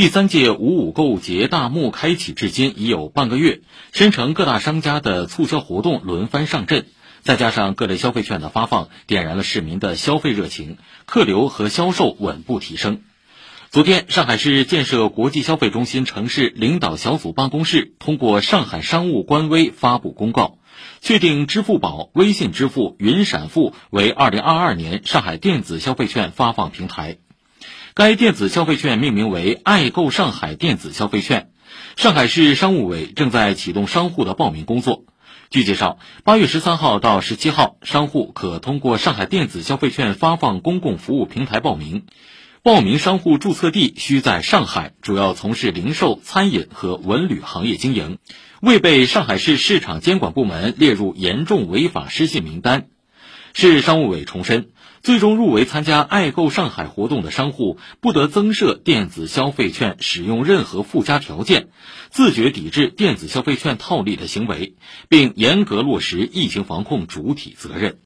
第三届五五购物节大幕开启至今已有半个月，申城各大商家的促销活动轮番上阵，再加上各类消费券的发放，点燃了市民的消费热情，客流和销售稳步提升。昨天，上海市建设国际消费中心城市领导小组办公室通过上海商务官微发布公告，确定支付宝、微信支付、云闪付为2022年上海电子消费券发放平台。该电子消费券命名为“爱购上海电子消费券”。上海市商务委正在启动商户的报名工作。据介绍，八月十三号到十七号，商户可通过上海电子消费券发放公共服务平台报名。报名商户注册地需在上海，主要从事零售、餐饮和文旅行业经营，未被上海市市场监管部门列入严重违法失信名单。市商务委重申，最终入围参加“爱购上海”活动的商户不得增设电子消费券使用任何附加条件，自觉抵制电子消费券套利的行为，并严格落实疫情防控主体责任。